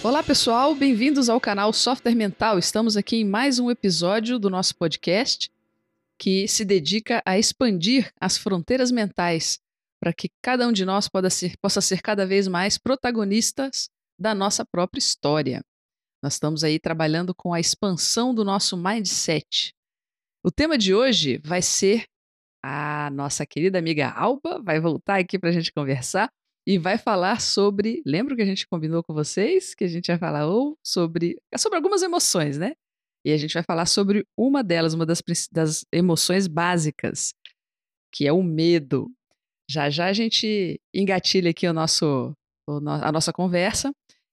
Olá pessoal, bem-vindos ao canal Software Mental. Estamos aqui em mais um episódio do nosso podcast que se dedica a expandir as fronteiras mentais para que cada um de nós ser, possa ser cada vez mais protagonistas da nossa própria história. Nós estamos aí trabalhando com a expansão do nosso mindset. O tema de hoje vai ser a nossa querida amiga Alba, vai voltar aqui para a gente conversar e vai falar sobre. Lembra que a gente combinou com vocês que a gente vai falar ou sobre, sobre algumas emoções, né? E a gente vai falar sobre uma delas, uma das, das emoções básicas, que é o medo. Já já a gente engatilha aqui o nosso, a nossa conversa.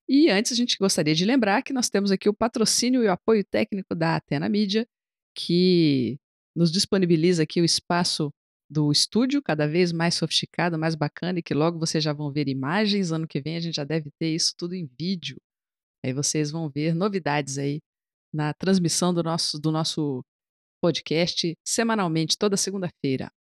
E antes a gente gostaria de lembrar que nós temos aqui o patrocínio e o apoio técnico da Atena Mídia, que nos disponibiliza aqui o espaço do estúdio, cada vez mais sofisticado, mais bacana, e que logo vocês já vão ver imagens. Ano que vem a gente já deve ter isso tudo em vídeo. Aí vocês vão ver novidades aí na transmissão do nosso, do nosso podcast semanalmente, toda segunda-feira.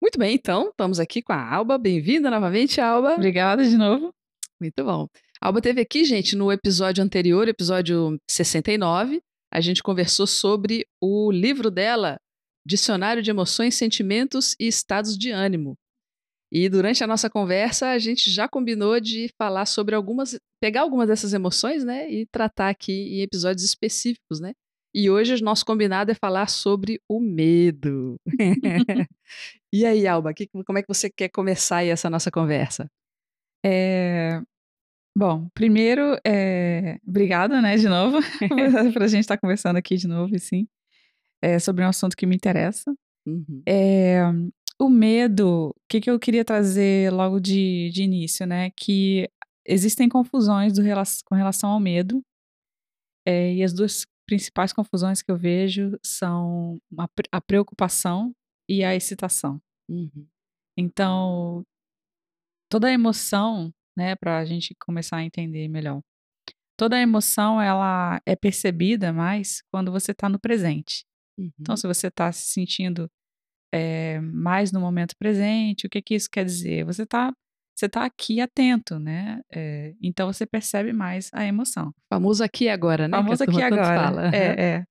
Muito bem, então, estamos aqui com a Alba. Bem-vinda novamente, Alba. Obrigada de novo. Muito bom. A Alba teve aqui, gente, no episódio anterior, episódio 69, a gente conversou sobre o livro dela, Dicionário de Emoções, Sentimentos e Estados de Ânimo. E durante a nossa conversa, a gente já combinou de falar sobre algumas, pegar algumas dessas emoções, né, e tratar aqui em episódios específicos, né? E hoje o nosso combinado é falar sobre o medo. e aí, Alba, que, como é que você quer começar aí essa nossa conversa? É... Bom, primeiro, é... obrigada, né, de novo, para a gente estar tá conversando aqui de novo, assim é, sobre um assunto que me interessa. Uhum. É, o medo, o que, que eu queria trazer logo de, de início, né? Que existem confusões do, com relação ao medo. É, e as duas principais confusões que eu vejo são a, a preocupação e a excitação. Uhum. Então, toda a emoção, né, para a gente começar a entender melhor, toda a emoção ela é percebida mais quando você está no presente. Então, uhum. Então, se você está se sentindo é, mais no momento presente, o que, que isso quer dizer? Você está você tá aqui atento, né? É, então você percebe mais a emoção. Famoso aqui agora, né? Famoso aqui agora. Fala. É, é.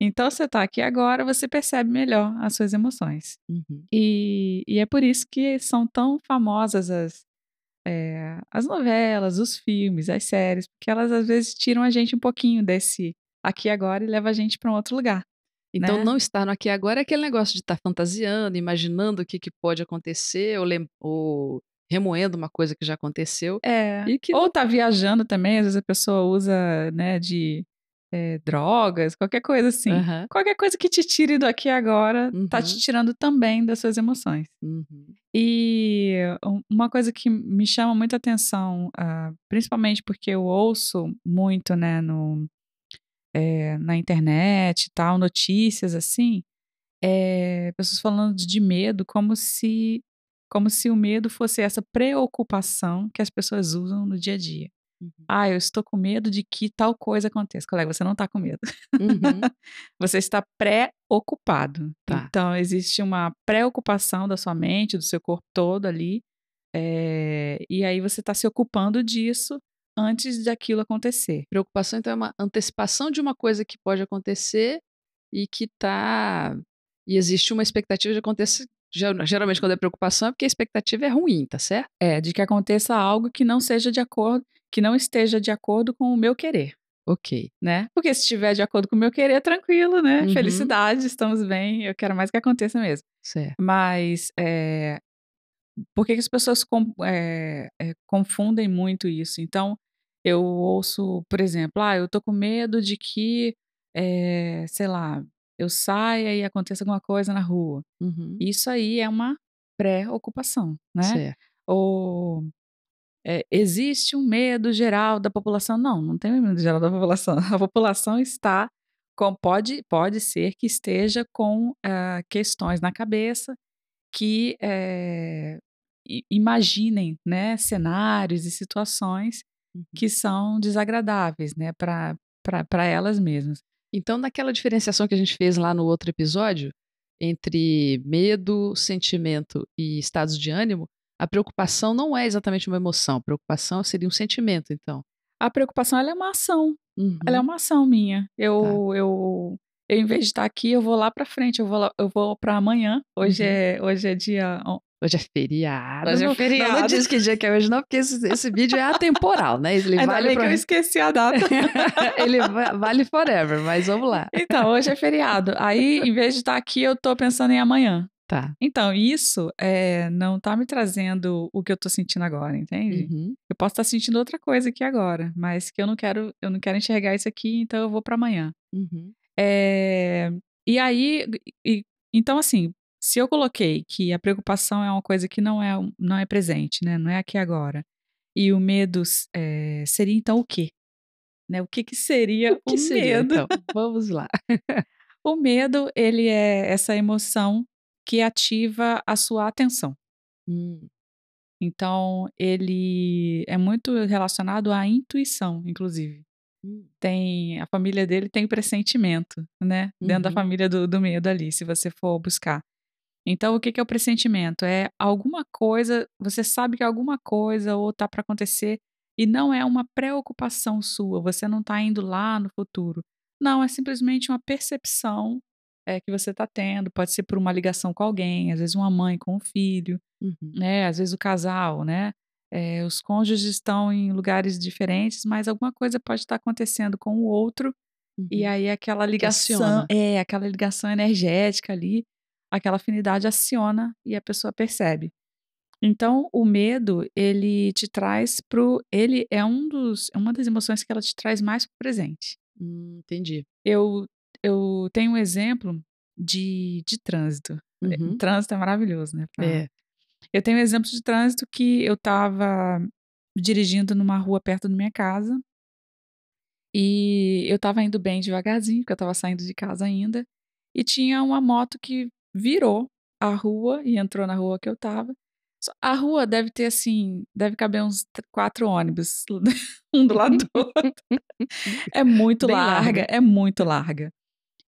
Então você está aqui agora, você percebe melhor as suas emoções. Uhum. E, e, é por isso que são tão famosas as, é, as novelas, os filmes, as séries, porque elas às vezes tiram a gente um pouquinho desse aqui agora e leva a gente para um outro lugar. Então, né? não estar no aqui agora é aquele negócio de estar fantasiando, imaginando o que, que pode acontecer, ou, ou, remoendo uma coisa que já aconteceu. É. Que... Ou tá viajando também, às vezes a pessoa usa, né, de é, drogas, qualquer coisa assim. Uhum. Qualquer coisa que te tire do aqui agora, uhum. tá te uhum. tirando também das suas emoções. Uhum. E uma coisa que me chama muita atenção, uh, principalmente porque eu ouço muito, né, no é, na internet e tal, notícias assim, é, pessoas falando de medo como se como se o medo fosse essa preocupação que as pessoas usam no dia a dia. Uhum. Ah, eu estou com medo de que tal coisa aconteça. Colega, você não está com medo. Uhum. você está preocupado. Tá. Então, existe uma preocupação da sua mente, do seu corpo todo ali. É, e aí você está se ocupando disso antes daquilo acontecer. Preocupação, então, é uma antecipação de uma coisa que pode acontecer e que tá. E existe uma expectativa de acontecer. Geralmente, quando é preocupação, é porque a expectativa é ruim, tá certo? É, de que aconteça algo que não seja de acordo, que não esteja de acordo com o meu querer. Ok. Né? Porque se estiver de acordo com o meu querer, é tranquilo, né? Uhum. Felicidade, estamos bem, eu quero mais que aconteça mesmo. Certo. Mas é, por que, que as pessoas com, é, é, confundem muito isso? Então, eu ouço, por exemplo, ah, eu tô com medo de que, é, sei lá, eu saia e aconteça alguma coisa na rua. Uhum. Isso aí é uma pré-ocupação, né? Certo. Ou é, existe um medo geral da população? Não, não tem medo geral da população. A população está com, pode, pode ser que esteja com uh, questões na cabeça que é, imaginem né, cenários e situações. Que são desagradáveis, né, para elas mesmas. Então, naquela diferenciação que a gente fez lá no outro episódio, entre medo, sentimento e estados de ânimo, a preocupação não é exatamente uma emoção, a preocupação seria um sentimento, então. A preocupação, ela é uma ação. Uhum. Ela é uma ação minha. Eu, tá. eu, eu, em vez de estar aqui, eu vou lá para frente. Eu vou, lá, eu vou para amanhã. Hoje, uhum. é, hoje é dia Hoje é feriado. Hoje é feriado. Não, não diz que dia que é hoje, não, porque esse, esse vídeo é atemporal, né? Ele Ainda vale bem que eu esqueci a data. Ele vale forever, mas vamos lá. Então, hoje é feriado. Aí, em vez de estar aqui, eu tô pensando em amanhã. Tá. Então, isso é, não tá me trazendo o que eu tô sentindo agora, entende? Uhum. Eu posso estar tá sentindo outra coisa aqui agora, mas que eu não quero, eu não quero enxergar isso aqui, então eu vou para amanhã. Uhum. É, e aí, e, então assim, se eu coloquei que a preocupação é uma coisa que não é, não é presente, né? Não é aqui agora. E o medo é, seria então o quê? Né? O que, que seria o, que o seria, medo? Então? Vamos lá. o medo, ele é essa emoção que ativa a sua atenção. Hum. Então, ele é muito relacionado à intuição, inclusive. Hum. Tem a família dele tem pressentimento, né? Uhum. Dentro da uhum. família do, do medo ali, se você for buscar. Então, o que, que é o pressentimento? É alguma coisa, você sabe que alguma coisa ou tá para acontecer e não é uma preocupação sua, você não está indo lá no futuro. Não, é simplesmente uma percepção é, que você está tendo. Pode ser por uma ligação com alguém, às vezes uma mãe com um filho, uhum. né? Às vezes o casal, né? É, os cônjuges estão em lugares diferentes, mas alguma coisa pode estar acontecendo com o outro uhum. e aí aquela ligação, é aquela ligação energética ali aquela afinidade aciona e a pessoa percebe. Então, o medo, ele te traz pro. Ele é um dos, é uma das emoções que ela te traz mais pro presente. Hum, entendi. Eu, eu tenho um exemplo de, de trânsito. Uhum. Trânsito é maravilhoso, né? Pra... É. Eu tenho um exemplo de trânsito que eu estava dirigindo numa rua perto da minha casa. E eu estava indo bem devagarzinho, porque eu estava saindo de casa ainda. E tinha uma moto que virou a rua e entrou na rua que eu tava. A rua deve ter assim, deve caber uns quatro ônibus, um do lado do outro. É muito larga, larga, é muito larga.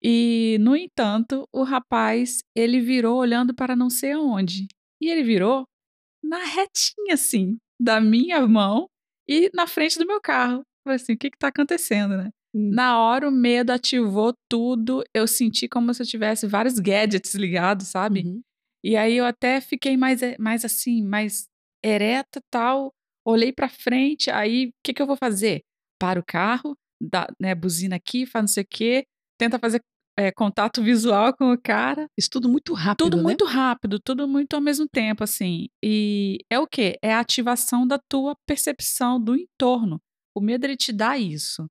E, no entanto, o rapaz, ele virou olhando para não sei onde. E ele virou na retinha, assim, da minha mão e na frente do meu carro. Falei assim, o que que tá acontecendo, né? Na hora o medo ativou tudo. Eu senti como se eu tivesse vários gadgets ligados, sabe? Uhum. E aí eu até fiquei mais, eh, mais assim, mais ereta tal. Olhei para frente, aí o que, que eu vou fazer? Para o carro, dá, né, buzina aqui, faz não sei o quê, tenta fazer é, contato visual com o cara. Isso tudo muito rápido. Tudo né? muito rápido, tudo muito ao mesmo tempo, assim. E é o quê? É a ativação da tua percepção do entorno. O medo ele te dá isso.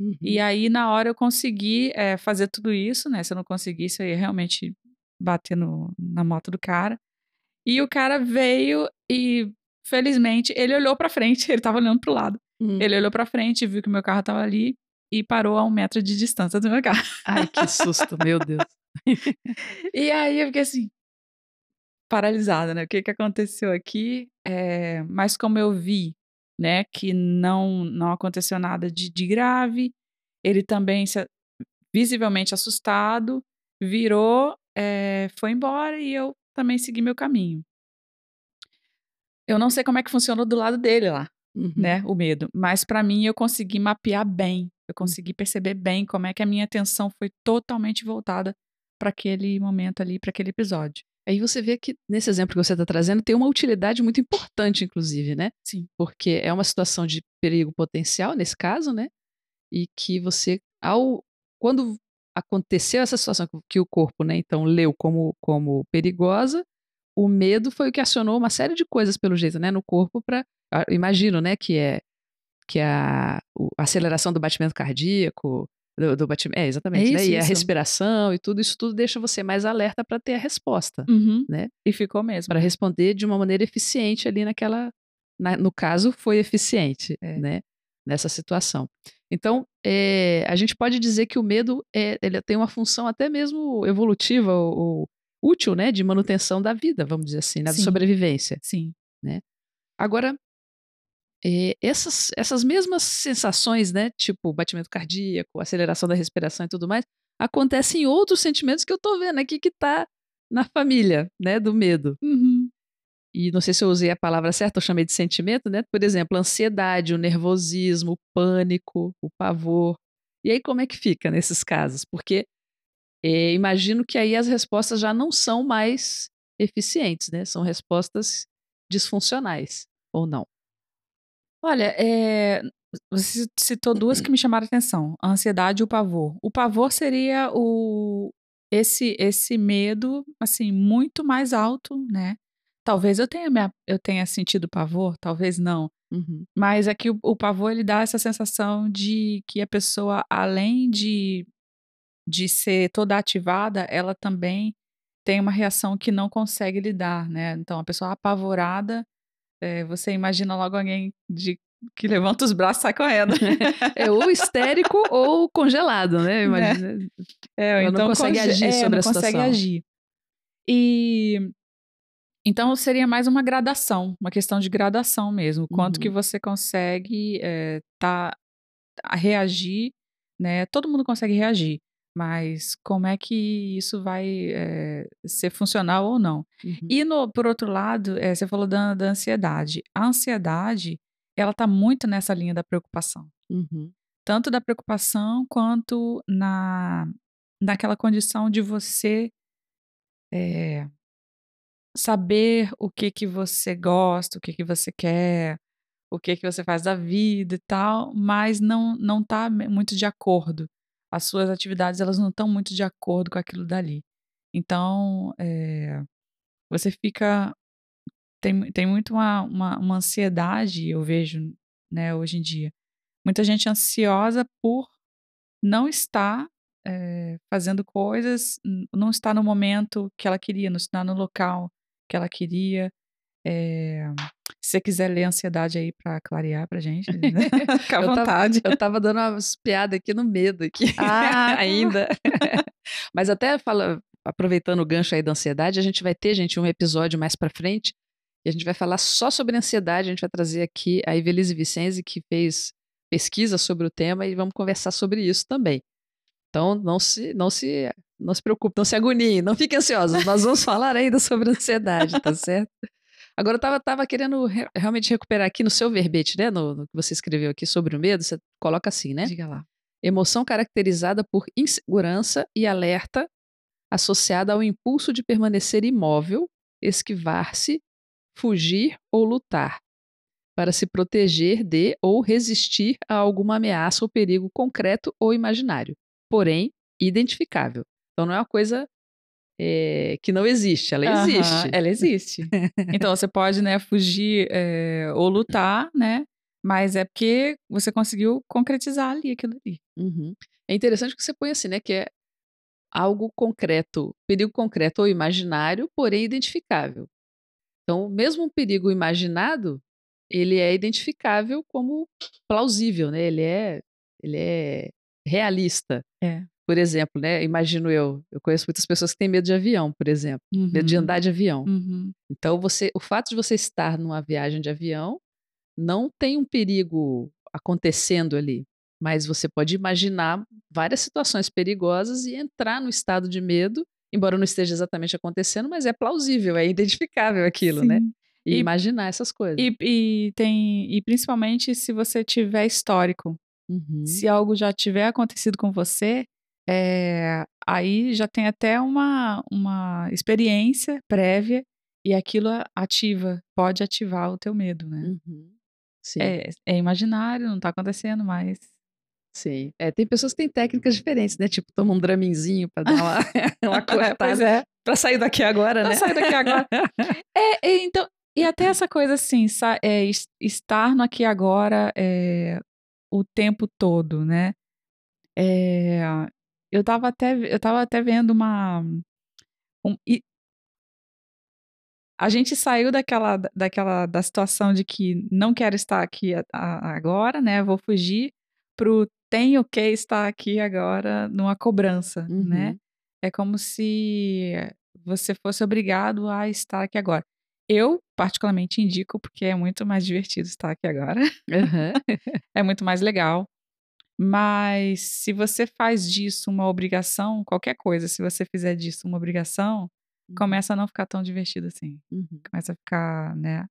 Uhum. E aí, na hora, eu consegui é, fazer tudo isso, né? Se eu não conseguisse, eu ia realmente bater no, na moto do cara. E o cara veio e, felizmente, ele olhou pra frente, ele tava olhando pro lado. Uhum. Ele olhou pra frente, viu que o meu carro tava ali e parou a um metro de distância do meu carro. Ai, que susto, meu Deus. e aí eu fiquei assim, paralisada, né? O que que aconteceu aqui? É, mas como eu vi né, que não não aconteceu nada de, de grave. Ele também se, visivelmente assustado virou, é, foi embora e eu também segui meu caminho. Eu não sei como é que funcionou do lado dele lá, uhum. né, o medo, mas para mim eu consegui mapear bem, eu hum. consegui perceber bem como é que a minha atenção foi totalmente voltada para aquele momento ali, para aquele episódio. Aí você vê que nesse exemplo que você está trazendo tem uma utilidade muito importante, inclusive, né? Sim. Porque é uma situação de perigo potencial, nesse caso, né? E que você, ao quando aconteceu essa situação que o corpo, né, então leu como, como perigosa, o medo foi o que acionou uma série de coisas pelo jeito, né, no corpo para, imagino, né, que é que é a, a aceleração do batimento cardíaco, do, do batimento. É, exatamente. É isso, né? E a respiração e tudo, isso tudo deixa você mais alerta para ter a resposta. Uhum. Né? E ficou mesmo. Para responder de uma maneira eficiente ali naquela. Na, no caso, foi eficiente, é. né? Nessa situação. Então, é, a gente pode dizer que o medo é, ele tem uma função até mesmo evolutiva ou, ou útil, né? De manutenção da vida, vamos dizer assim, né? Da sobrevivência. Sim. Né? Agora, é, essas, essas mesmas sensações, né, tipo batimento cardíaco, aceleração da respiração e tudo mais, acontecem em outros sentimentos que eu tô vendo aqui que tá na família, né, do medo. Uhum. e não sei se eu usei a palavra certa, eu chamei de sentimento, né? Por exemplo, ansiedade, o nervosismo, o pânico, o pavor. E aí como é que fica nesses casos? Porque é, imagino que aí as respostas já não são mais eficientes, né? São respostas disfuncionais, ou não? Olha, é, você citou duas que me chamaram a atenção: a ansiedade e o pavor. O pavor seria o esse esse medo assim muito mais alto, né? Talvez eu tenha eu tenha sentido pavor, talvez não. Uhum. Mas é que o, o, pavor ele dá essa sensação de que a pessoa, além de, de ser toda ativada, ela também tem uma reação que não consegue lidar, né? Então, a pessoa apavorada, é, você imagina logo alguém de que levanta os braços e sai correndo. é ou histérico ou congelado, né? Imagina. É, então não consegue agir é, sobre não a situação. consegue agir. E então seria mais uma gradação, uma questão de gradação mesmo. Quanto uhum. que você consegue é, tá, reagir, né? Todo mundo consegue reagir, mas como é que isso vai é, ser funcional ou não? Uhum. E no, por outro lado, é, você falou da, da ansiedade. A ansiedade ela está muito nessa linha da preocupação. Uhum. Tanto da preocupação quanto na naquela condição de você é, saber o que que você gosta, o que que você quer, o que que você faz da vida e tal, mas não não está muito de acordo. As suas atividades elas não estão muito de acordo com aquilo dali. Então, é, você fica tem, tem muito uma, uma, uma ansiedade, eu vejo, né, hoje em dia. Muita gente ansiosa por não estar é, fazendo coisas, não estar no momento que ela queria, não estar no local que ela queria. É, se você quiser ler ansiedade aí para clarear pra gente, né? fica à vontade. Eu tava, eu tava dando umas piadas aqui no medo aqui ah, ainda. Mas até fala, aproveitando o gancho aí da ansiedade, a gente vai ter, gente, um episódio mais para frente e a gente vai falar só sobre ansiedade. A gente vai trazer aqui a Ivelise Vicenzi, que fez pesquisa sobre o tema, e vamos conversar sobre isso também. Então, não se, não se, não se preocupe, não se agonie, não fique ansiosos. Nós vamos falar ainda sobre ansiedade, tá certo? Agora, eu tava, tava querendo re realmente recuperar aqui no seu verbete, né? No, no, que você escreveu aqui sobre o medo, você coloca assim, né? Diga lá. Emoção caracterizada por insegurança e alerta associada ao impulso de permanecer imóvel, esquivar-se fugir ou lutar, para se proteger de ou resistir a alguma ameaça ou perigo concreto ou imaginário, porém identificável. Então não é uma coisa é, que não existe, ela existe. ela existe. então você pode, né, fugir é, ou lutar, né? Mas é porque você conseguiu concretizar ali aquilo ali. Uhum. É interessante que você põe assim, né? Que é algo concreto, perigo concreto ou imaginário, porém identificável. Então, mesmo um perigo imaginado, ele é identificável como plausível, né? Ele é, ele é realista. É. Por exemplo, né? Imagino eu, eu conheço muitas pessoas que têm medo de avião, por exemplo, uhum. medo de uhum. andar de avião. Uhum. Então, você, o fato de você estar numa viagem de avião não tem um perigo acontecendo ali, mas você pode imaginar várias situações perigosas e entrar no estado de medo embora não esteja exatamente acontecendo, mas é plausível, é identificável aquilo, né? Sim. né? E, e, imaginar essas coisas. E, e, tem e principalmente se você tiver histórico, uhum. se algo já tiver acontecido com você, é, aí já tem até uma uma experiência prévia e aquilo ativa, pode ativar o teu medo, né? Uhum. É, é imaginário, não está acontecendo, mas Sim. É, tem pessoas que têm técnicas diferentes, né? Tipo, toma um draminzinho pra dar uma, uma cortada. é. Pra sair daqui agora, pra né? sair daqui agora. é, é, então, e até essa coisa assim, é, estar no aqui agora é, o tempo todo, né? É, eu tava até, eu tava até vendo uma. Um, e, a gente saiu daquela, daquela da situação de que não quero estar aqui a, a, agora, né? Vou fugir pro tenho que estar aqui agora numa cobrança, né? uhum. né? É como se você fosse obrigado a estar aqui agora. Eu, particularmente, indico porque é muito mais divertido estar aqui agora. Uhum. é muito mais legal. Mas se você faz disso uma obrigação, qualquer coisa, se você fizer disso uma obrigação, uhum. começa a não ficar tão divertido assim. Uhum. Começa a ficar, né?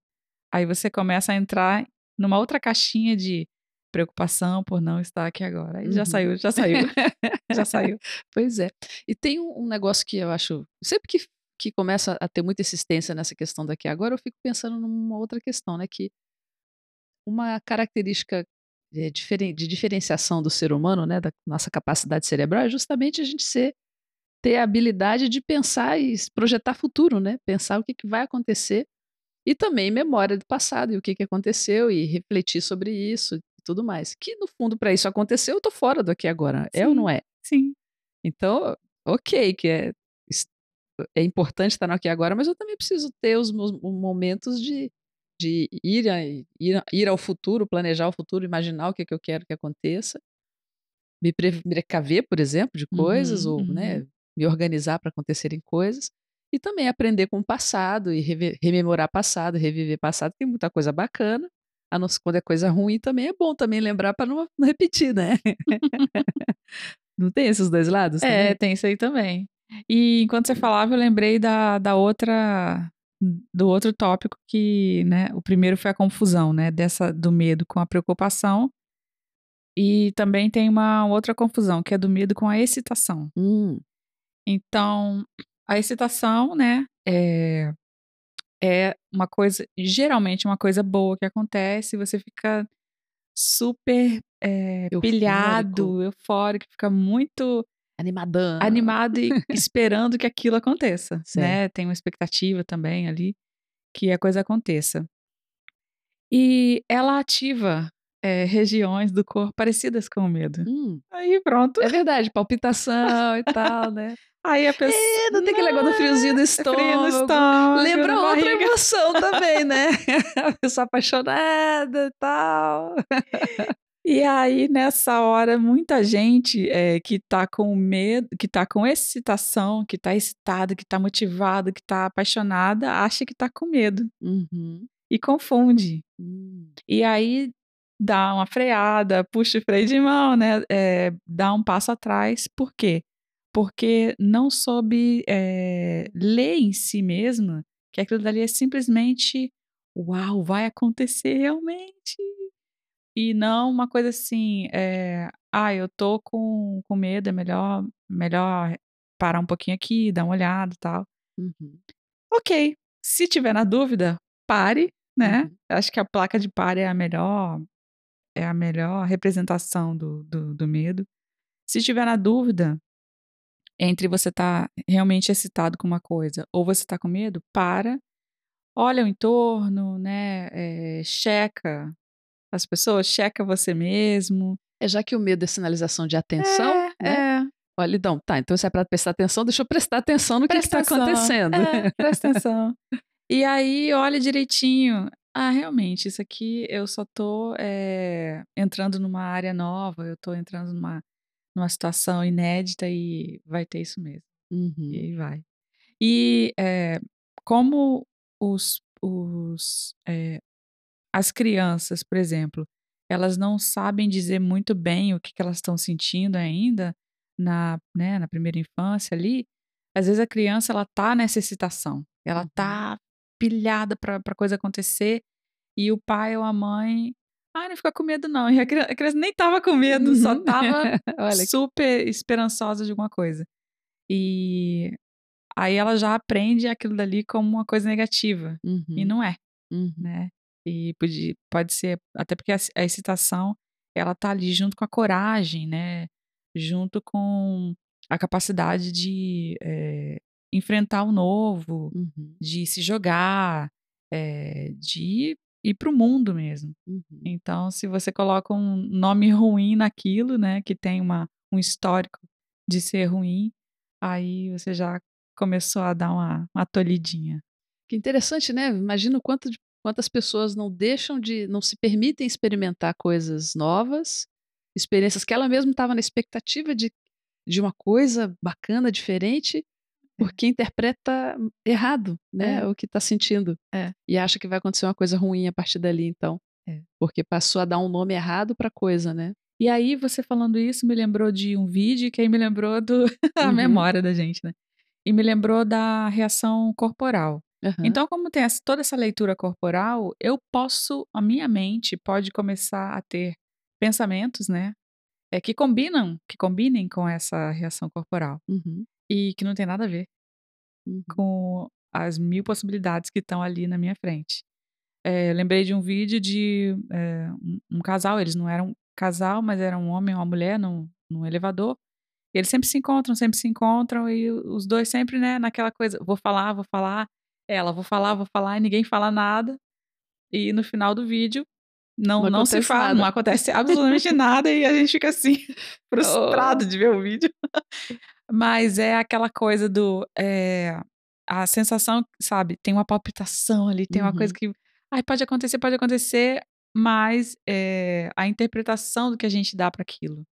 Aí você começa a entrar numa outra caixinha de preocupação por não estar aqui agora. Aí uhum. já saiu, já saiu. já saiu. Pois é. E tem um, um negócio que eu acho. Sempre que, que começa a ter muita insistência nessa questão daqui agora, eu fico pensando numa outra questão, né? Que uma característica de, de diferenciação do ser humano, né? Da nossa capacidade cerebral, é justamente a gente ser ter a habilidade de pensar e projetar futuro, né? Pensar o que, que vai acontecer e também memória do passado e o que, que aconteceu e refletir sobre isso e tudo mais. Que no fundo para isso acontecer eu tô fora do aqui agora, sim, é ou não é? Sim. Então, ok, que é é importante estar no aqui agora, mas eu também preciso ter os meus momentos de, de ir, a, ir, ir ao futuro, planejar o futuro, imaginar o que, que eu quero que aconteça, me precaver, por exemplo, de coisas, uhum, ou né, uhum me organizar para acontecerem coisas e também aprender com o passado e rememorar passado, reviver passado, tem muita coisa bacana. A nossa, quando é coisa ruim também é bom também lembrar para não, não, repetir, né? não tem esses dois lados? É, também? tem isso aí também. E enquanto você falava, eu lembrei da, da outra do outro tópico que, né, o primeiro foi a confusão, né, dessa do medo com a preocupação. E também tem uma outra confusão, que é do medo com a excitação. Hum. Então, a excitação, né, é, é uma coisa, geralmente uma coisa boa que acontece, você fica super é, pilhado, eufórico, fica muito animadão, animado e esperando que aquilo aconteça, Sim. né? Tem uma expectativa também ali que a coisa aconteça. E ela ativa é, regiões do corpo parecidas com o medo. Hum. Aí pronto. É verdade, palpitação e tal, né? Aí a pessoa. É, não tem aquele negócio do friozinho do estômago. Frio no estômago Lembra outra barriga. emoção também, né? a pessoa apaixonada e tal. E aí, nessa hora, muita gente é, que tá com medo, que tá com excitação, que tá excitada, que tá motivada, que tá apaixonada, acha que tá com medo. Uhum. E confunde. Uhum. E aí dá uma freada, puxa o freio de mão, né? É, dá um passo atrás. Por quê? porque não soube é, ler em si mesma que aquilo dali é simplesmente uau, vai acontecer realmente. E não uma coisa assim, é, ah, eu tô com, com medo, é melhor, melhor parar um pouquinho aqui, dar uma olhada e tal. Uhum. Ok, se tiver na dúvida, pare, né? Uhum. Acho que a placa de pare é a melhor, é a melhor representação do, do, do medo. Se tiver na dúvida, entre você estar tá realmente excitado com uma coisa ou você está com medo, para, olha o entorno, né? É, checa as pessoas, checa você mesmo. É já que o medo é sinalização de atenção, é, né? É. Olha, então, tá, então se é para prestar atenção, deixa eu prestar atenção no presta que está acontecendo. É, presta atenção. e aí, olha direitinho. Ah, realmente, isso aqui eu só tô é, entrando numa área nova, eu tô entrando numa numa situação inédita e vai ter isso mesmo. Uhum. E aí vai. E é, como os, os é, as crianças, por exemplo, elas não sabem dizer muito bem o que, que elas estão sentindo ainda na, né, na primeira infância ali, às vezes a criança ela tá nessa excitação, ela uhum. tá pilhada para coisa acontecer e o pai ou a mãe ah, não fica com medo, não. E a criança, a criança nem tava com medo, só uhum. tava super esperançosa de alguma coisa. E aí ela já aprende aquilo dali como uma coisa negativa. Uhum. E não é, uhum. né? E pode, pode ser, até porque a, a excitação, ela tá ali junto com a coragem, né? Junto com a capacidade de é, enfrentar o novo, uhum. de se jogar, é, de ir para o mundo mesmo. Uhum. Então, se você coloca um nome ruim naquilo, né, que tem uma, um histórico de ser ruim, aí você já começou a dar uma, uma tolhidinha. Que interessante, né? Imagina quanto de, quantas pessoas não deixam de, não se permitem experimentar coisas novas, experiências que ela mesma estava na expectativa de, de uma coisa bacana, diferente, porque interpreta errado, né, é. o que está sentindo. É. E acha que vai acontecer uma coisa ruim a partir dali, então. É. Porque passou a dar um nome errado para coisa, né? E aí, você falando isso, me lembrou de um vídeo que aí me lembrou do a uhum. memória da gente, né? e me lembrou da reação corporal. Uhum. Então, como tem essa, toda essa leitura corporal, eu posso, a minha mente pode começar a ter pensamentos, né? É, que combinam, que combinem com essa reação corporal. Uhum. E que não tem nada a ver uhum. com as mil possibilidades que estão ali na minha frente. É, lembrei de um vídeo de é, um, um, casal, eles não eram casal, mas eram um homem e uma mulher num, num elevador. Eles sempre se encontram, sempre se encontram, e os dois sempre, né, naquela coisa, vou falar, vou falar, ela, vou falar, vou falar, e ninguém fala nada. E no final do vídeo, não, não, não se fala, nada. não acontece absolutamente nada, e a gente fica assim, frustrado oh. de ver o vídeo. Mas é aquela coisa do. É, a sensação, sabe, tem uma palpitação ali, tem uhum. uma coisa uhum. que. Ai, pode acontecer, pode acontecer, mas é, a interpretação do que a gente dá para aquilo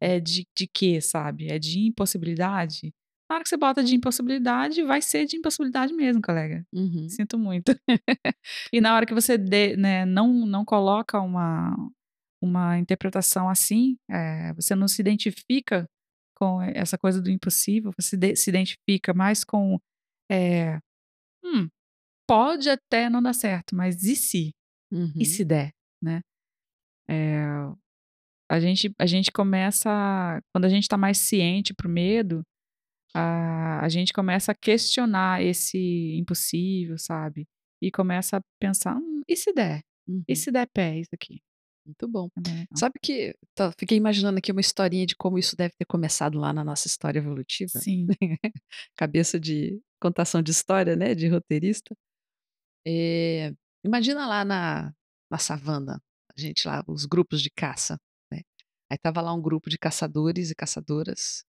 é uhum. de, de quê, sabe? É de impossibilidade? Na hora que você bota de impossibilidade, vai ser de impossibilidade mesmo, colega. Uhum. Sinto muito. e na hora que você de, né, não, não coloca uma, uma interpretação assim, é, você não se identifica com essa coisa do impossível, você de, se identifica mais com. É, hum, pode até não dar certo, mas e se? Uhum. E se der, né? É, a gente, a gente começa, quando a gente está mais ciente pro medo, a, a gente começa a questionar esse impossível, sabe? E começa a pensar, hum, e se der? Uhum. E se der pé isso aqui? Muito bom. É Sabe que tá, fiquei imaginando aqui uma historinha de como isso deve ter começado lá na nossa história evolutiva. Sim. Cabeça de contação de história, né? De roteirista. É, imagina lá na, na savana, a gente lá, os grupos de caça. Aí tava lá um grupo de caçadores e caçadoras.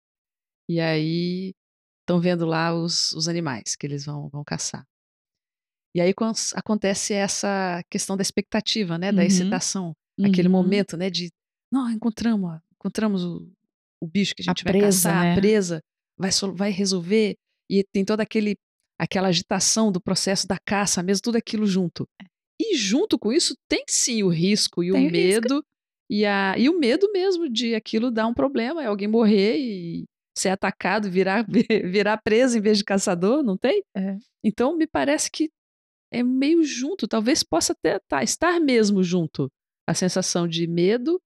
E aí estão vendo lá os, os animais que eles vão, vão caçar. E aí acontece essa questão da expectativa, né, da uhum. excitação, uhum. aquele momento, né, de não encontramos, encontramos o, o bicho que a gente a vai presa, caçar, né? a presa, vai vai resolver e tem toda aquele aquela agitação do processo da caça, mesmo tudo aquilo junto. É. E junto com isso tem sim o risco e tem o medo risco. E, a, e o medo mesmo de aquilo dar um problema, é alguém morrer e ser atacado, virar, virar preso em vez de caçador, não tem? É. Então, me parece que é meio junto, talvez possa até tá, estar mesmo junto a sensação de medo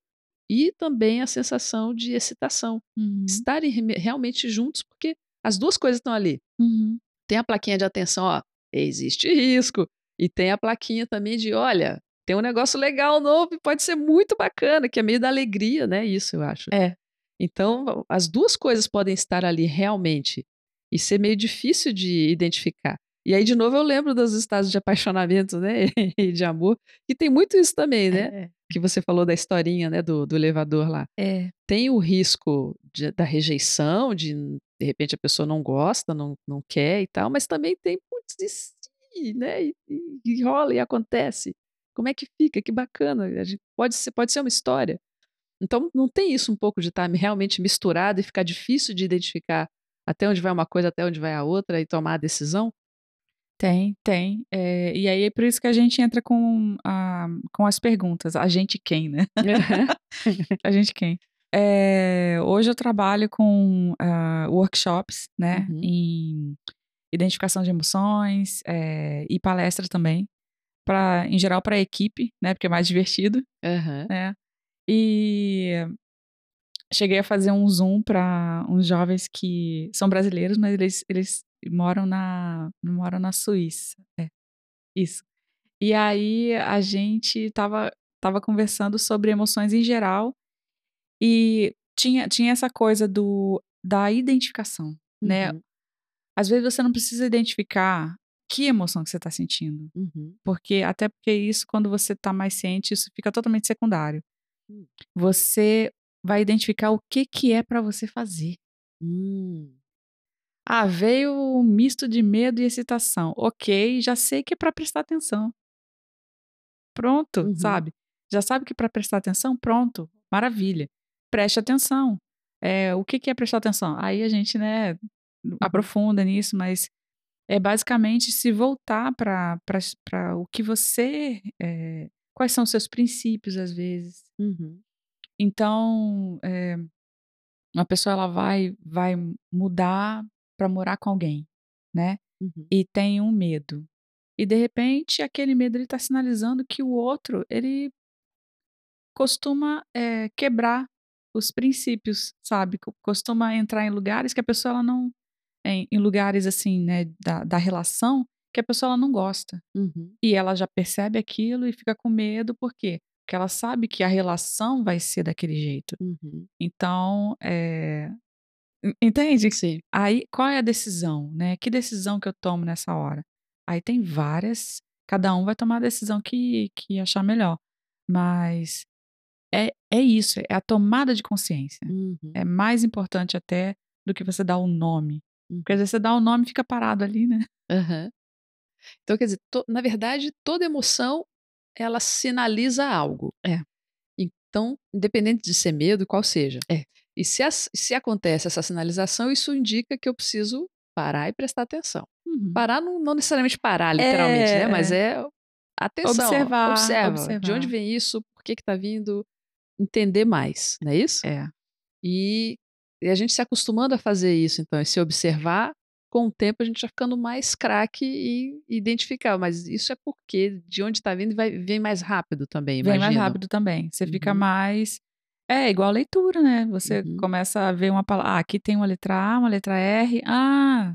e também a sensação de excitação. Uhum. Estarem realmente juntos, porque as duas coisas estão ali. Uhum. Tem a plaquinha de atenção, ó, existe risco, e tem a plaquinha também de, olha, tem um negócio legal novo e pode ser muito bacana, que é meio da alegria, né? Isso eu acho. É. Então, as duas coisas podem estar ali realmente e ser meio difícil de identificar. E aí, de novo, eu lembro dos estados de apaixonamento, né? e de amor, que tem muito isso também, né? É. Que você falou da historinha, né? Do, do elevador lá. É. Tem o risco de, da rejeição, de de repente a pessoa não gosta, não, não quer e tal, mas também tem, putz, e, né? E, e, e rola e acontece. Como é que fica? Que bacana. A gente pode, ser, pode ser uma história. Então, não tem isso um pouco de estar realmente misturado e ficar difícil de identificar até onde vai uma coisa, até onde vai a outra e tomar a decisão? Tem, tem. É, e aí é por isso que a gente entra com, a, com as perguntas. A gente quem, né? a gente quem? É, hoje eu trabalho com uh, workshops, né? Uhum. Em identificação de emoções é, e palestra também para em geral para a equipe, né? Porque é mais divertido. Uhum. Né? E cheguei a fazer um zoom para uns jovens que são brasileiros, mas eles, eles moram na moram na Suíça. É, isso. E aí a gente tava tava conversando sobre emoções em geral e tinha tinha essa coisa do da identificação, né? uhum. né? Às vezes você não precisa identificar que emoção que você está sentindo. Uhum. Porque, até porque isso, quando você está mais ciente, isso fica totalmente secundário. Uhum. Você vai identificar o que, que é para você fazer. Uhum. Ah, veio um misto de medo e excitação. Ok, já sei que é para prestar atenção. Pronto, uhum. sabe? Já sabe que para prestar atenção? Pronto, maravilha. Preste atenção. É, o que, que é prestar atenção? Aí a gente, né, uhum. aprofunda nisso, mas é basicamente se voltar para o que você. É, quais são os seus princípios, às vezes. Uhum. Então, é, uma pessoa ela vai, vai mudar para morar com alguém, né? Uhum. E tem um medo. E de repente aquele medo ele está sinalizando que o outro ele costuma é, quebrar os princípios, sabe? Costuma entrar em lugares que a pessoa ela não em, em lugares assim, né, da, da relação que a pessoa ela não gosta. Uhum. E ela já percebe aquilo e fica com medo, por quê? Porque ela sabe que a relação vai ser daquele jeito. Uhum. Então, é... entende? Sim. Aí, qual é a decisão, né? Que decisão que eu tomo nessa hora? Aí tem várias, cada um vai tomar a decisão que, que achar melhor. Mas é, é isso, é a tomada de consciência. Uhum. É mais importante até do que você dar o um nome. Porque às vezes você dá o um nome e fica parado ali, né? Uhum. Então, quer dizer, to, na verdade, toda emoção ela sinaliza algo. É. Então, independente de ser medo, qual seja. É. E se, as, se acontece essa sinalização, isso indica que eu preciso parar e prestar atenção. Uhum. Parar não, não, necessariamente parar, literalmente, é, né? Mas é, é atenção. Observar, observa. observar. De onde vem isso? Por que está vindo? Entender mais, não é isso? É. E, e a gente se acostumando a fazer isso, então, é se observar com o tempo a gente vai ficando mais craque e identificar, mas isso é porque de onde está vindo vai, vem mais rápido também, Vem mais rápido também. Você uhum. fica mais. É igual a leitura, né? Você uhum. começa a ver uma palavra. Ah, aqui tem uma letra A, uma letra R. Ah,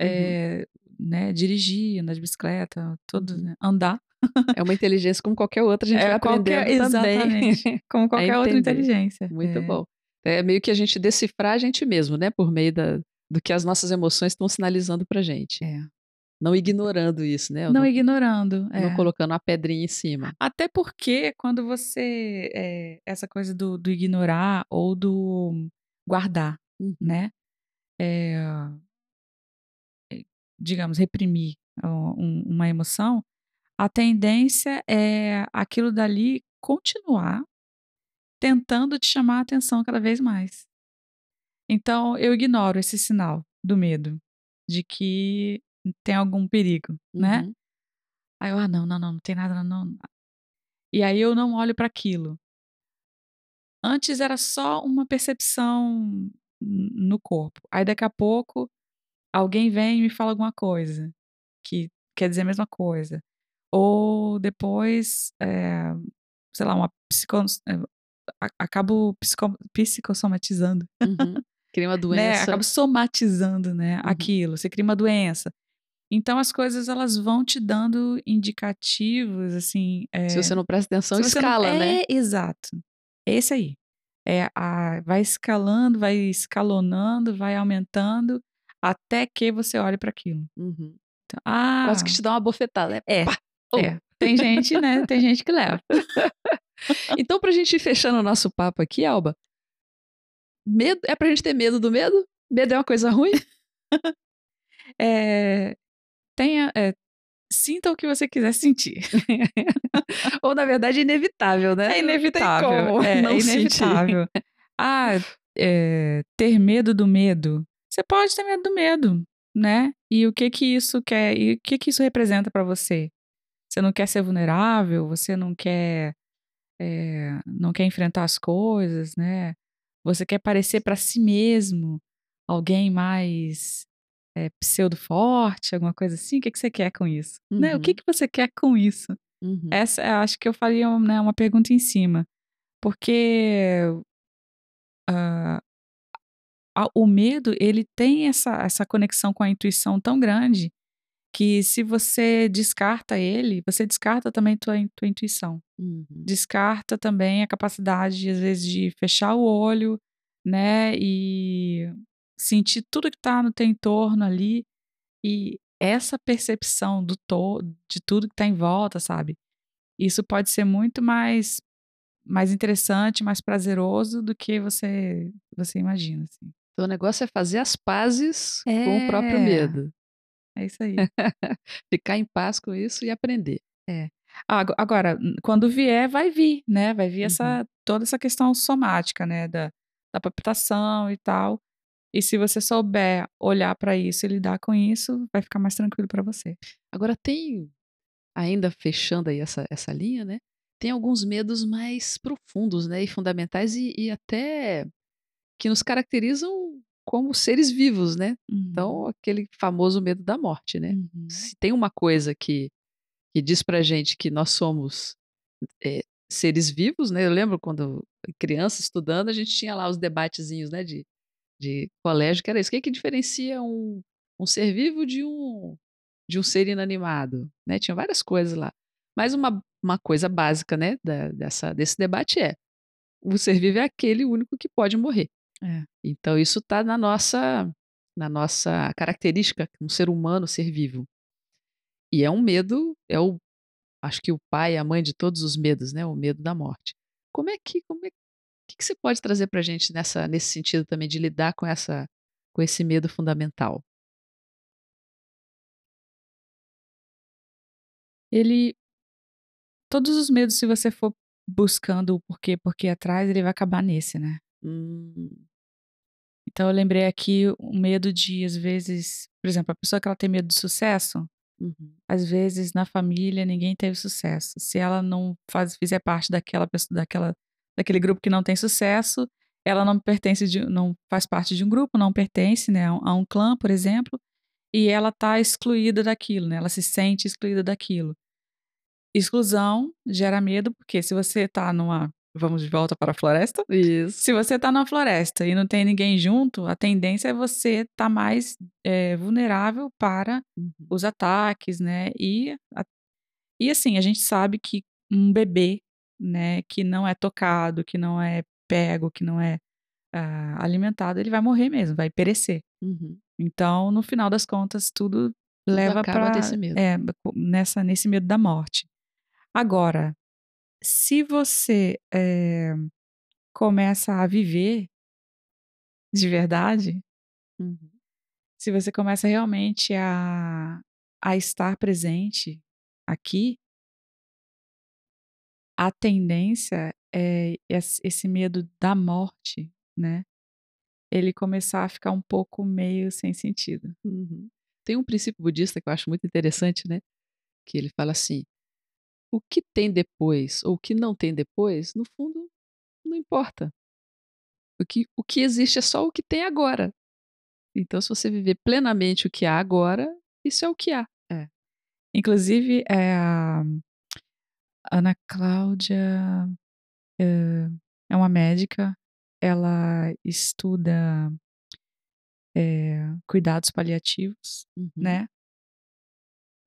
é, né? Dirigir, andar de bicicleta, tudo, uhum. né? Andar. É uma inteligência como qualquer outra, a gente é, vai qualquer, aprender exatamente, também. Como qualquer outra inteligência. Muito é. bom. É meio que a gente decifrar a gente mesmo, né? Por meio da, do que as nossas emoções estão sinalizando pra gente. É. Não ignorando isso, né? Não, não ignorando. É. Não colocando uma pedrinha em cima. Até porque quando você. É, essa coisa do, do, ignorar ou do guardar, uhum. né? É, é digamos, reprimir um, uma emoção, a tendência é aquilo dali continuar tentando te chamar a atenção cada vez mais. Então, eu ignoro esse sinal do medo, de que tem algum perigo, né? Uhum. Aí eu, ah, não, não, não, não tem nada, não. não. E aí eu não olho para aquilo. Antes era só uma percepção no corpo. Aí daqui a pouco alguém vem e me fala alguma coisa que quer dizer a mesma coisa. Ou depois, é, sei lá, uma psico, é, acabo psico, psicossomatizando. Uhum. Cria uma né, doença. Né? Acaba somatizando, né? Uhum. Aquilo. Você cria uma doença. Então as coisas elas vão te dando indicativos, assim. É... Se você não presta atenção, escala, não... né? É, exato. Esse aí. É a... vai escalando, vai escalonando, vai aumentando, até que você olhe para aquilo. Uhum. Então, ah, Quase que te dá uma bofetada. Né? É. Oh. é. Tem gente, né? Tem gente que leva. então, pra gente ir fechando o nosso papo aqui, Alba, Medo é pra gente ter medo do medo? Medo é uma coisa ruim? é, tenha, é, sinta o que você quiser sentir. Ou, na verdade, é inevitável, né? É inevitável. É, é, inevitável. ah, é, ter medo do medo. Você pode ter medo do medo, né? E o que que isso quer? E o que que isso representa para você? Você não quer ser vulnerável? Você não quer, é, não quer enfrentar as coisas, né? Você quer parecer para si mesmo alguém mais é, pseudo-forte, alguma coisa assim? O que, que você quer com isso? Uhum. Né? O que, uhum. que você quer com isso? Uhum. Essa, acho que eu faria né, uma pergunta em cima. Porque uh, a, o medo, ele tem essa, essa conexão com a intuição tão grande que se você descarta ele, você descarta também tua, tua intuição. Uhum. Descarta também a capacidade, às vezes, de fechar o olho, né? E sentir tudo que está no teu entorno ali. E essa percepção do to de tudo que está em volta, sabe? Isso pode ser muito mais mais interessante, mais prazeroso do que você você imagina, assim. Então o negócio é fazer as pazes é... com o próprio é. medo. É isso aí. Ficar em paz com isso e aprender. É. Agora, quando vier, vai vir, né? Vai vir uhum. essa, toda essa questão somática, né? Da, da palpitação e tal. E se você souber olhar para isso e lidar com isso, vai ficar mais tranquilo para você. Agora, tem, ainda fechando aí essa, essa linha, né? Tem alguns medos mais profundos, né? E fundamentais e, e até que nos caracterizam como seres vivos, né? Então, uhum. Então, aquele famoso medo da morte, né? Uhum. Se tem uma coisa que, que diz pra gente que nós somos é, seres vivos, né? Eu lembro quando criança estudando, a gente tinha lá os debatezinhos, né, de, de colégio, que era isso. O que, é que diferencia um, um ser vivo de um, de um ser inanimado, né? Tinha várias coisas lá. Mas uma, uma coisa básica, né, da, dessa, desse debate é o ser vivo é aquele único que pode morrer. É. Então isso está na nossa na nossa característica, um ser humano ser vivo. E é um medo, é o acho que o pai, a mãe de todos os medos, né? O medo da morte. Como é que, como é que, que você pode trazer para a gente nessa, nesse sentido também de lidar com essa, com esse medo fundamental? Ele, todos os medos, se você for buscando o porquê, porquê atrás, ele vai acabar nesse, né? Hum. Então eu lembrei aqui o medo de, às vezes, por exemplo, a pessoa que ela tem medo de sucesso, Uhum. Às vezes na família ninguém teve sucesso. Se ela não faz, fizer parte daquela pessoa, daquela, daquele grupo que não tem sucesso, ela não pertence de, não faz parte de um grupo, não pertence, né, a um, clã, por exemplo, e ela está excluída daquilo, né? Ela se sente excluída daquilo. Exclusão gera medo, porque se você está numa Vamos de volta para a floresta? Isso. Se você está na floresta e não tem ninguém junto, a tendência é você estar tá mais é, vulnerável para uhum. os ataques, né? E, a, e assim, a gente sabe que um bebê, né, que não é tocado, que não é pego, que não é uh, alimentado, ele vai morrer mesmo, vai perecer. Uhum. Então, no final das contas, tudo, tudo leva para é, nessa nesse medo da morte. Agora, se você é, começa a viver de verdade, uhum. se você começa realmente a, a estar presente aqui, a tendência é esse medo da morte, né? Ele começar a ficar um pouco meio sem sentido. Uhum. Tem um princípio budista que eu acho muito interessante, né? Que ele fala assim: o que tem depois ou o que não tem depois, no fundo, não importa. O que, o que existe é só o que tem agora. Então, se você viver plenamente o que há agora, isso é o que há. É. Inclusive, é a Ana Cláudia é, é uma médica, ela estuda é, cuidados paliativos, uhum. né?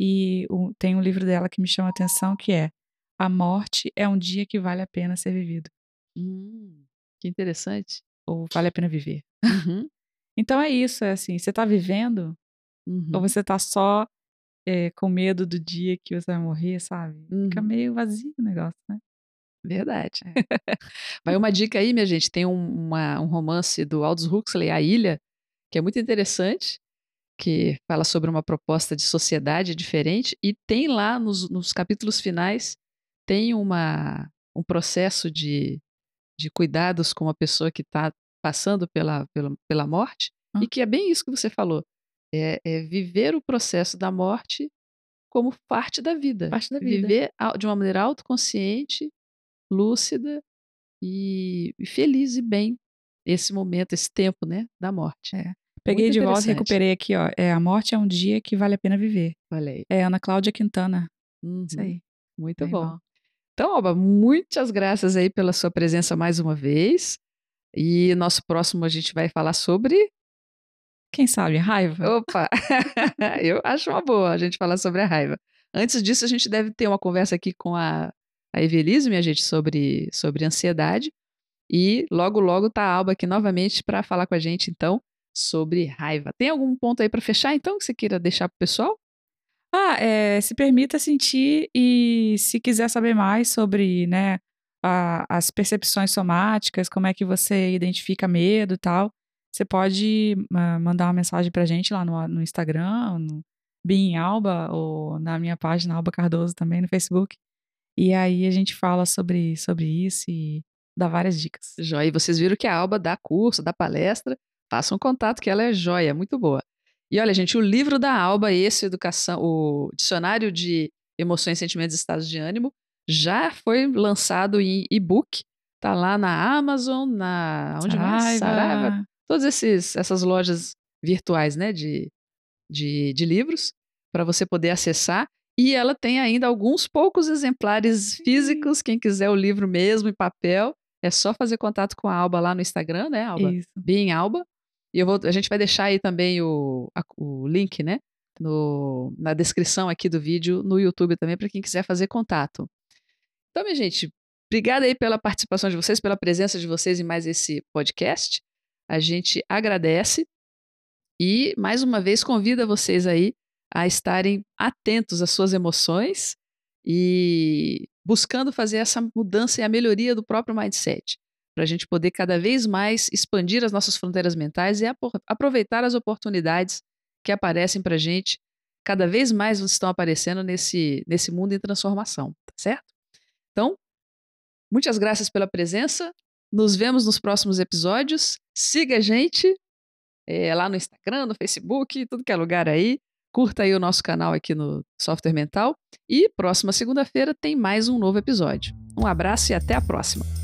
E o, tem um livro dela que me chama a atenção que é A Morte é um dia que vale a pena ser vivido. Hum, que interessante. Ou vale a pena viver. Uhum. então é isso, é assim, você está vivendo uhum. ou você está só é, com medo do dia que você vai morrer, sabe? Fica uhum. meio vazio o negócio, né? Verdade. É. Vai uma dica aí, minha gente. Tem um, uma, um romance do Aldous Huxley, A Ilha, que é muito interessante que fala sobre uma proposta de sociedade diferente, e tem lá nos, nos capítulos finais, tem uma, um processo de, de cuidados com a pessoa que está passando pela, pela, pela morte, e que é bem isso que você falou, é, é, viver o processo da morte como parte da vida. Parte da vida. Viver de uma maneira autoconsciente, lúcida e, e feliz e bem esse momento, esse tempo, né, da morte. É. Peguei Muito de volta e recuperei aqui, ó. É, a morte é um dia que vale a pena viver. Falei. É Ana Cláudia Quintana. Uhum. Isso aí. Muito bom. bom. Então, Alba, muitas graças aí pela sua presença mais uma vez. E nosso próximo a gente vai falar sobre. Quem sabe, raiva? Opa! Eu acho uma boa a gente falar sobre a raiva. Antes disso, a gente deve ter uma conversa aqui com a, a Evelise, minha gente, sobre, sobre ansiedade. E logo, logo tá a Alba aqui novamente para falar com a gente, então, sobre raiva. Tem algum ponto aí para fechar, então, que você queira deixar para o pessoal? Ah, é, se permita sentir e se quiser saber mais sobre, né, a, as percepções somáticas, como é que você identifica medo e tal, você pode uh, mandar uma mensagem pra gente lá no, no Instagram, no Bim Alba, ou na minha página Alba Cardoso também no Facebook. E aí a gente fala sobre, sobre isso e dá várias dicas. Joia, e vocês viram que a Alba dá curso, dá palestra, façam contato que ela é joia, muito boa. E olha, gente, o livro da Alba, esse Educação, o Dicionário de Emoções, Sentimentos e Estados de Ânimo, já foi lançado em e-book. Tá lá na Amazon, na onde Saraiva. mais? Saraiva. todas esses, essas lojas virtuais né, de, de, de livros para você poder acessar. E ela tem ainda alguns poucos exemplares físicos. Quem quiser o livro mesmo em papel, é só fazer contato com a Alba lá no Instagram, né, Alba? Isso. Bem Alba. E eu vou, a gente vai deixar aí também o, a, o link, né? No, na descrição aqui do vídeo, no YouTube também, para quem quiser fazer contato. Então, minha gente, obrigada aí pela participação de vocês, pela presença de vocês em mais esse podcast. A gente agradece e, mais uma vez, convida vocês aí a estarem atentos às suas emoções e buscando fazer essa mudança e a melhoria do próprio mindset, para a gente poder cada vez mais expandir as nossas fronteiras mentais e aproveitar as oportunidades que aparecem para a gente, cada vez mais estão aparecendo nesse, nesse mundo em transformação, tá certo? Então, muitas graças pela presença, nos vemos nos próximos episódios, siga a gente é, lá no Instagram, no Facebook, tudo que é lugar aí. Curta aí o nosso canal aqui no Software Mental. E próxima segunda-feira tem mais um novo episódio. Um abraço e até a próxima!